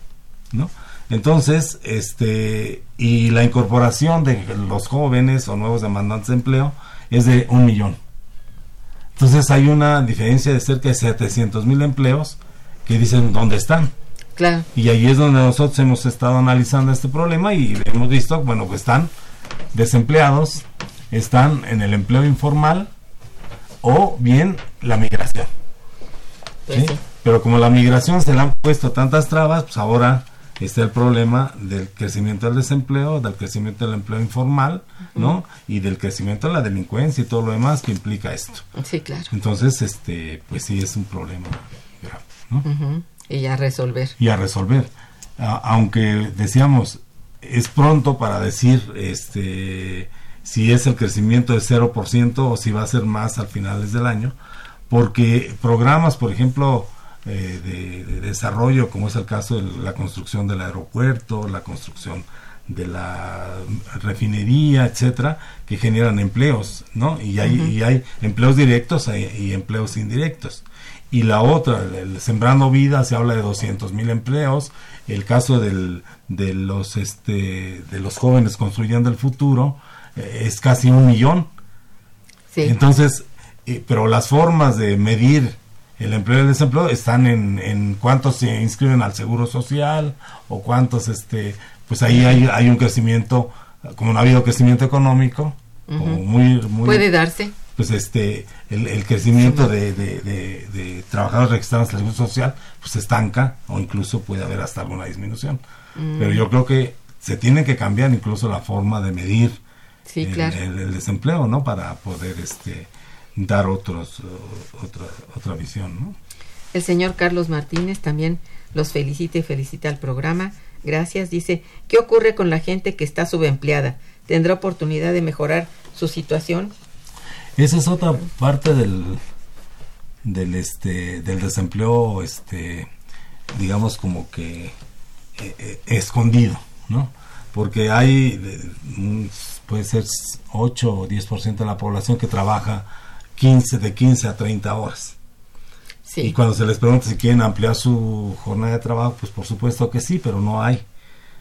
¿no? Entonces, este, y la incorporación de los jóvenes o nuevos demandantes de empleo es de un millón. Entonces, hay una diferencia de cerca de 700 mil empleos que dicen dónde están. Claro. Y ahí es donde nosotros hemos estado analizando este problema y hemos visto, bueno, que están desempleados están en el empleo informal o bien la migración. Pues ¿sí? sí. Pero como la migración se le han puesto tantas trabas, pues ahora está el problema del crecimiento del desempleo, del crecimiento del empleo informal, ¿no? Y del crecimiento de la delincuencia y todo lo demás que implica esto. Sí, claro. Entonces, este, pues sí es un problema grave, ¿no? Y ya resolver. y a resolver. A- aunque decíamos, es pronto para decir este si es el crecimiento de 0% o si va a ser más al finales del año, porque programas, por ejemplo, eh, de, de desarrollo, como es el caso de la construcción del aeropuerto, la construcción de la refinería, etcétera, que generan empleos, ¿no? Y hay, y hay empleos directos y empleos indirectos. Y la otra, el, Sembrando Vida, se habla de 200 mil empleos. El caso del, de los este de los jóvenes construyendo el futuro eh, es casi un millón. Sí. Entonces, eh, pero las formas de medir el empleo y el desempleo están en, en cuántos se inscriben al seguro social o cuántos, este, pues ahí hay, hay un crecimiento, como no ha habido crecimiento económico, como muy, muy, Puede darse. Pues este, el, el crecimiento de, de, de- de trabajadores registrados en el seguro social, pues se estanca o incluso puede haber hasta alguna disminución. Mm. Pero yo creo que se tiene que cambiar incluso la forma de medir Sí, el, claro. el- el desempleo, ¿no? Para poder este dar otros otra otra visión, ¿no? El señor Carlos Martínez también los felicita y felicita al programa. Gracias. Dice, ¿qué ocurre con la gente que está subempleada? ¿Tendrá oportunidad de mejorar su situación? Esa es otra parte del del este del desempleo este digamos como que eh, eh, escondido, ¿no? Porque hay eh, un- puede ser 8 o 10% de la población que trabaja 15 de 15 a 30 horas. Sí. Y cuando se les pregunta si quieren ampliar su jornada de trabajo, pues por supuesto que sí, pero no hay.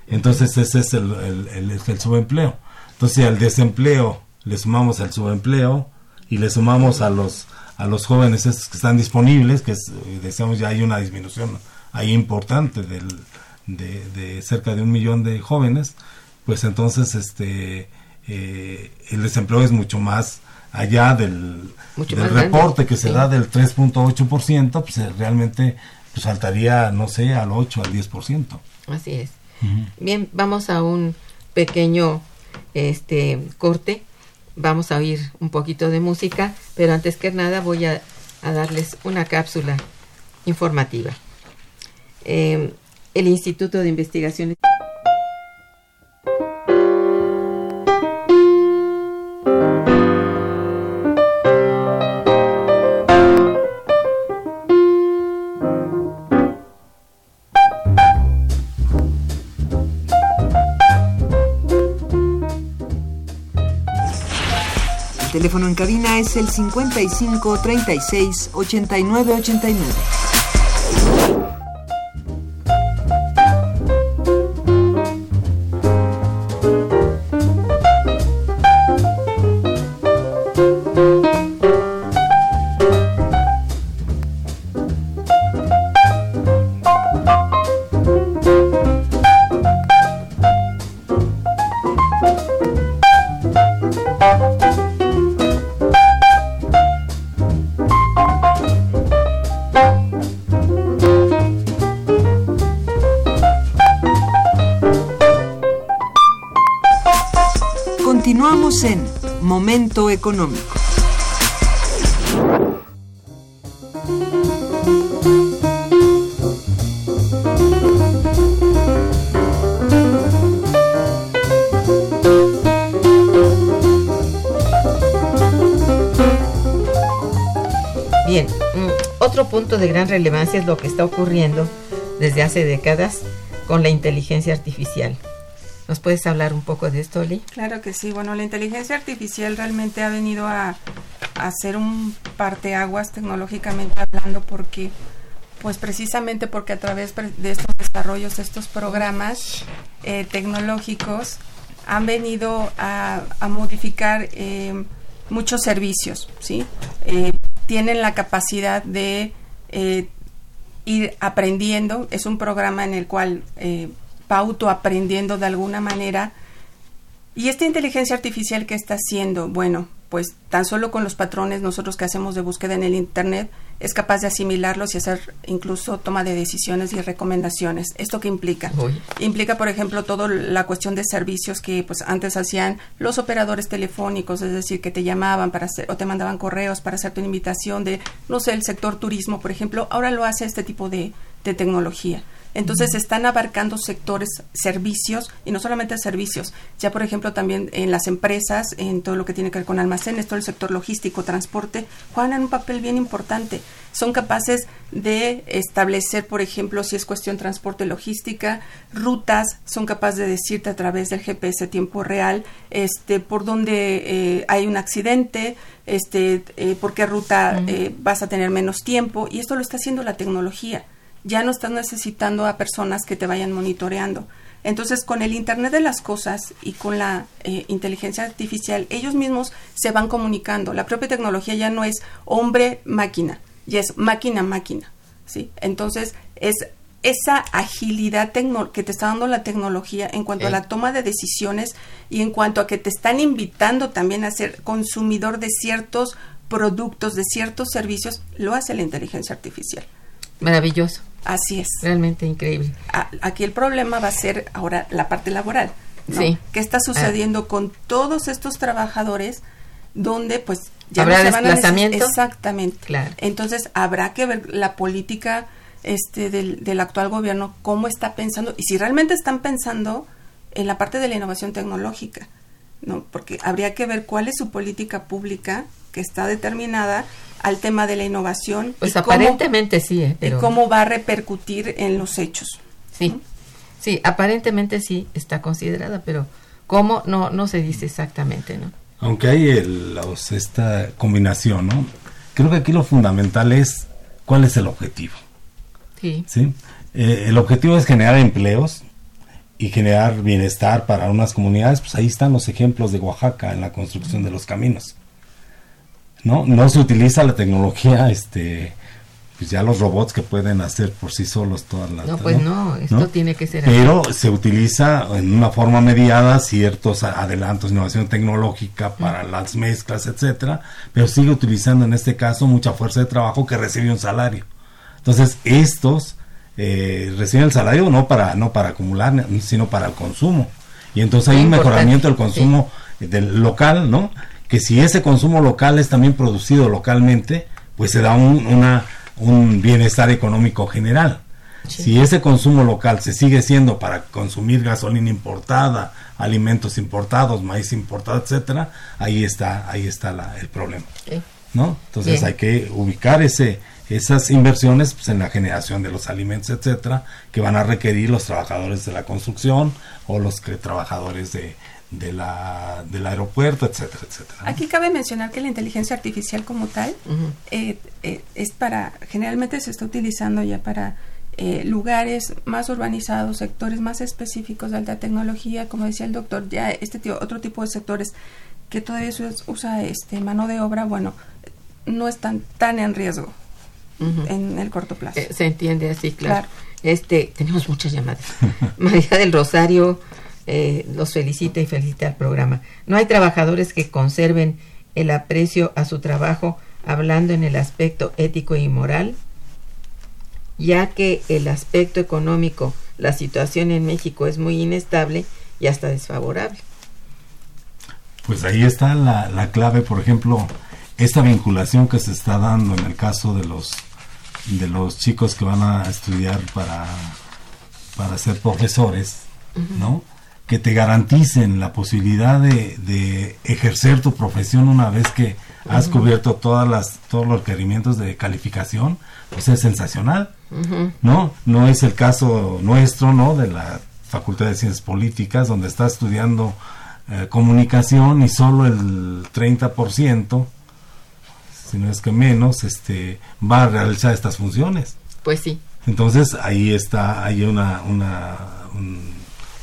Entonces ese es el, el, el- el subempleo. Entonces al desempleo le sumamos al subempleo y le sumamos a los a los jóvenes estos que están disponibles, que es, eh, decíamos ya hay una disminución ahí importante del, de, de cerca de un millón de jóvenes, pues entonces este eh, el desempleo es mucho más allá del, Mucho del grande, reporte que se sí. da del 3.8%, pues eh, realmente pues, saltaría, no sé, al 8, al 10%. Así es. Bien, vamos a un pequeño este corte. Vamos a oír un poquito de música, pero antes que nada voy a, darles una cápsula informativa. Eh, el Instituto de Investigaciones. Cabina es el 55 36 89 89. Relevancia es lo que está ocurriendo desde hace décadas con la inteligencia artificial. ¿Nos puedes hablar un poco de esto, Oli? Claro que sí. Bueno, la inteligencia artificial realmente ha venido a, ser un parteaguas tecnológicamente hablando porque, pues precisamente porque a través de estos desarrollos, estos programas eh, tecnológicos han venido a, a modificar eh, muchos servicios, ¿sí? Eh, tienen la capacidad de eh, ir aprendiendo. Es un programa en el cual eh, va autoaprendiendo de alguna manera ¿Y esta inteligencia artificial qué está haciendo? Bueno, pues tan solo con los patrones nosotros que hacemos de búsqueda en el Internet es capaz de asimilarlos y hacer incluso toma de decisiones y recomendaciones. ¿Esto qué implica? Implica, por ejemplo, toda la cuestión de servicios que pues antes hacían los operadores telefónicos, es decir, que te llamaban para hacer o te mandaban correos para hacerte una invitación de, no sé, el sector turismo, por ejemplo, ahora lo hace este tipo de, de tecnología. Entonces están abarcando sectores, servicios y no solamente servicios, ya por ejemplo también en las empresas, en todo lo que tiene que ver con almacenes, todo el sector logístico, transporte, juegan un papel bien importante. Son capaces de establecer, por ejemplo, si es cuestión transporte, logística, rutas, son capaces de decirte a través del GPS tiempo real, este, por dónde eh, hay un accidente, este, eh, por qué ruta eh, vas a tener menos tiempo y esto lo está haciendo la tecnología ya no estás necesitando a personas que te vayan monitoreando. Entonces, con el Internet de las Cosas y con la eh, inteligencia artificial, ellos mismos se van comunicando. La propia tecnología ya no es hombre-máquina, ya es máquina-máquina. ¿sí? Entonces, es esa agilidad que te está dando la tecnología en cuanto a la toma de decisiones y en cuanto a que te están invitando también a ser consumidor de ciertos productos, de ciertos servicios, lo hace la inteligencia artificial. Maravilloso. Así es. Realmente increíble. aquí el problema va a ser ahora la parte laboral. Sí. ¿Qué está sucediendo ah. con todos estos trabajadores donde pues ya ¿Habrá no se van desplazamiento? Exactamente. Claro. Entonces habrá que ver la política este del, del actual gobierno cómo está pensando y si realmente están pensando en la parte de la innovación tecnológica. ¿no? Porque habría que ver cuál es su política pública que está determinada al tema de la innovación. Pues aparentemente sí, ¿eh? pero... Y cómo va a repercutir en los hechos. Sí, sí, aparentemente sí está considerada, pero cómo no, no se dice exactamente, ¿no? Aunque hay el, esta combinación, ¿no? Creo que aquí lo fundamental es cuál es el objetivo. Sí. ¿Sí? Eh, el objetivo es generar empleos y generar bienestar para unas comunidades, pues ahí están los ejemplos de Oaxaca en la construcción de los caminos. ¿No? No se utiliza la tecnología, este, pues ya los robots que pueden hacer por sí solos todas las... No, pues no, esto tiene que ser Pero se utiliza en una forma mediada ciertos adelantos, innovación tecnológica para las mezclas, etcétera, pero sigue utilizando en este caso mucha fuerza de trabajo que recibe un salario. Entonces, estos eh, reciben el salario no para no para acumular, sino para el consumo. Y entonces hay un mejoramiento del consumo del local, ¿no? Que si ese consumo local es también producido localmente, pues se da un, una, un bienestar económico general. Si ese consumo local se sigue siendo para consumir gasolina importada, alimentos importados, maíz importado, etcétera, ahí está, ahí está la, el problema. ¿No? Entonces hay que ubicar ese esas inversiones pues, en la generación de los alimentos, etcétera, que van a requerir los trabajadores de la construcción o los que, trabajadores de, de la, del aeropuerto, etcétera, etcétera. Aquí cabe mencionar que la inteligencia artificial como tal eh, eh, es para, generalmente se está utilizando ya para eh, lugares más urbanizados, sectores más específicos de alta tecnología, como decía el doctor, ya este tío, otro tipo de sectores que todavía usa este mano de obra, bueno, no están tan en riesgo en el corto plazo. se entiende así, claro. Este, tenemos muchas llamadas. (laughs) María del Rosario eh, los felicita y felicita al programa. No hay trabajadores que conserven el aprecio a su trabajo hablando en el aspecto ético y moral, ya que el aspecto económico, la situación en México es muy inestable y hasta desfavorable. Pues ahí está la, la clave, por ejemplo, esta vinculación que se está dando en el caso de los de los chicos que van a estudiar para, para ser profesores, ¿no? que te garanticen la posibilidad de, ejercer tu profesión una vez que has cubierto todas las todos los requerimientos de calificación, pues es sensacional, ¿no? No es el caso nuestro, ¿no? De la Facultad de Ciencias Políticas, donde está estudiando eh, comunicación y solo el 30%, si no es que menos, este, va a realizar estas funciones. Pues sí. Entonces ahí está, hay una, una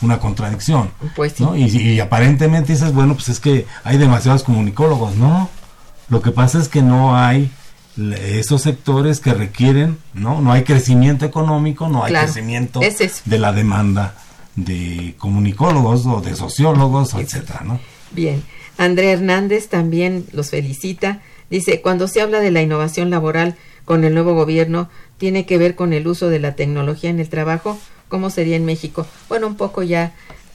una contradicción. Pues sí. ¿no? Y, aparentemente dices, bueno, pues es que hay demasiados comunicólogos. No, lo que pasa es que no hay esos sectores que requieren, ¿no? No hay crecimiento económico, no hay crecimiento de la demanda de comunicólogos o de sociólogos, etcétera, ¿no? Bien. André Hernández también los felicita. Dice, cuando se habla de la innovación laboral con el nuevo gobierno, tiene que ver con el uso de la tecnología en el trabajo. ¿Cómo sería en México? Bueno, un poco ya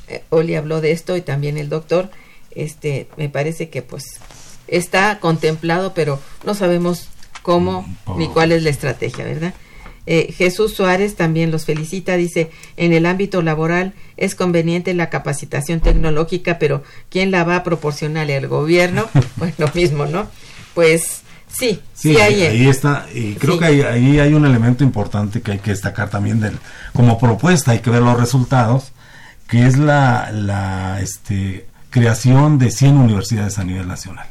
eh, Oli habló de esto y también el doctor. Este, me parece que pues está contemplado, pero no sabemos cómo ni cuál es la estrategia, ¿verdad? Eh, Jesús Suárez también los felicita, dice, en el ámbito laboral es conveniente la capacitación tecnológica, pero ¿quién la va a proporcionar? ¿El gobierno? (laughs) pues lo mismo, ¿no? Pues sí, sí, hay ahí está, y creo que ahí, hay un elemento importante que hay que destacar también del, como propuesta, hay que ver los resultados, que es la, la este, creación de 100 universidades a nivel nacional.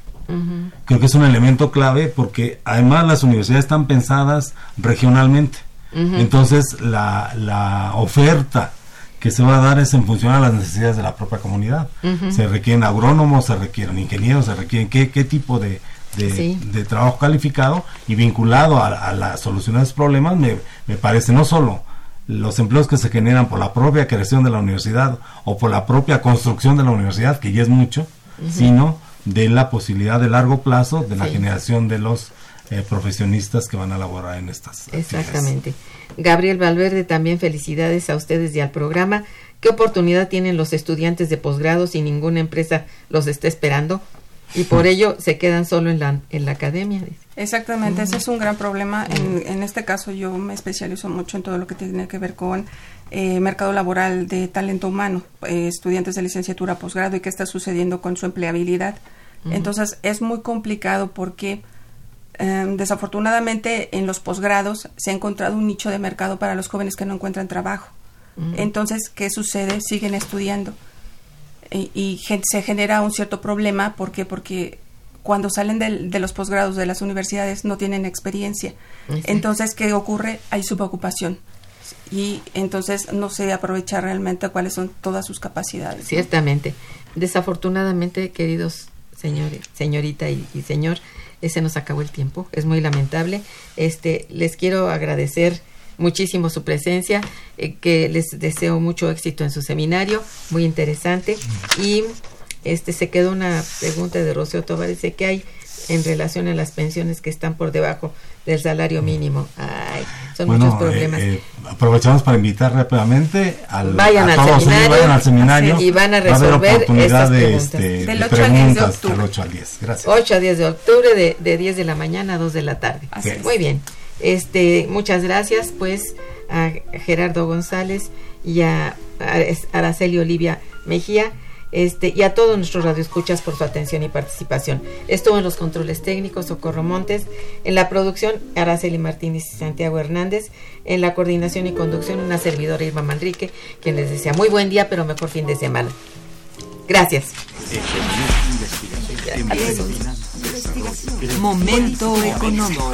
Creo que es un elemento clave porque además las universidades están pensadas regionalmente. Entonces la, la, oferta que se va a dar es en función a las necesidades de la propia comunidad. Se requieren agrónomos, se requieren ingenieros, se requieren qué, qué tipo de, de, trabajo calificado y vinculado a, la solución de esos problemas, me, me parece no solo los empleos que se generan por la propia creación de la universidad o por la propia construcción de la universidad, que ya es mucho, sino de la posibilidad de largo plazo de la generación de los eh, profesionistas que van a laborar en estas. Exactamente. Gabriel Valverde, también felicidades a ustedes y al programa. ¿Qué oportunidad tienen los estudiantes de posgrado si ninguna empresa los está esperando? Y por ello se quedan solo en la, en la academia. Exactamente, ese es un gran problema. En, en este caso yo me especializo mucho en todo lo que tiene que ver con eh, mercado laboral de talento humano, eh, estudiantes de licenciatura, posgrado y qué está sucediendo con su empleabilidad. Entonces es muy complicado porque em, desafortunadamente en los posgrados se ha encontrado un nicho de mercado para los jóvenes que no encuentran trabajo. Entonces, ¿qué sucede? Siguen estudiando y, se genera un cierto problema. ¿Por qué? Porque cuando salen de los posgrados de las universidades no tienen experiencia. Entonces, ¿qué ocurre? Hay subocupación y entonces no se aprovecha realmente cuáles son todas sus capacidades. Ciertamente. Desafortunadamente, queridos señores, señorita y, señor, ese nos acabó el tiempo. Es muy lamentable. Este, les quiero agradecer muchísimo su presencia, eh, que les deseo mucho éxito en su seminario, muy interesante. Y este se quedó una pregunta de Rocío Tobar, dice que hay en relación a las pensiones que están por debajo del salario mínimo. Ay, son muchos problemas. Eh, eh, aprovechamos para invitar rápidamente al, vayan, a al todos seminario, vayan al seminario y van a resolver de, preguntas. Este, del de 8 al 10 de octubre. Del 8 al 10. Gracias. 8 a 10 de octubre de, de 10 de la mañana a 2 de la tarde. Así Muy bien. Este, muchas gracias pues a Gerardo González y a Araceli Olivia Mejía este, y a todos nuestros radioescuchas por su atención y participación. Estuvo en los controles técnicos Socorro Montes, en la producción Araceli Martínez y Santiago Hernández, en la coordinación y conducción una servidora Irma Manrique, quien les desea muy buen día, pero mejor fin de semana. Gracias. Momento económico.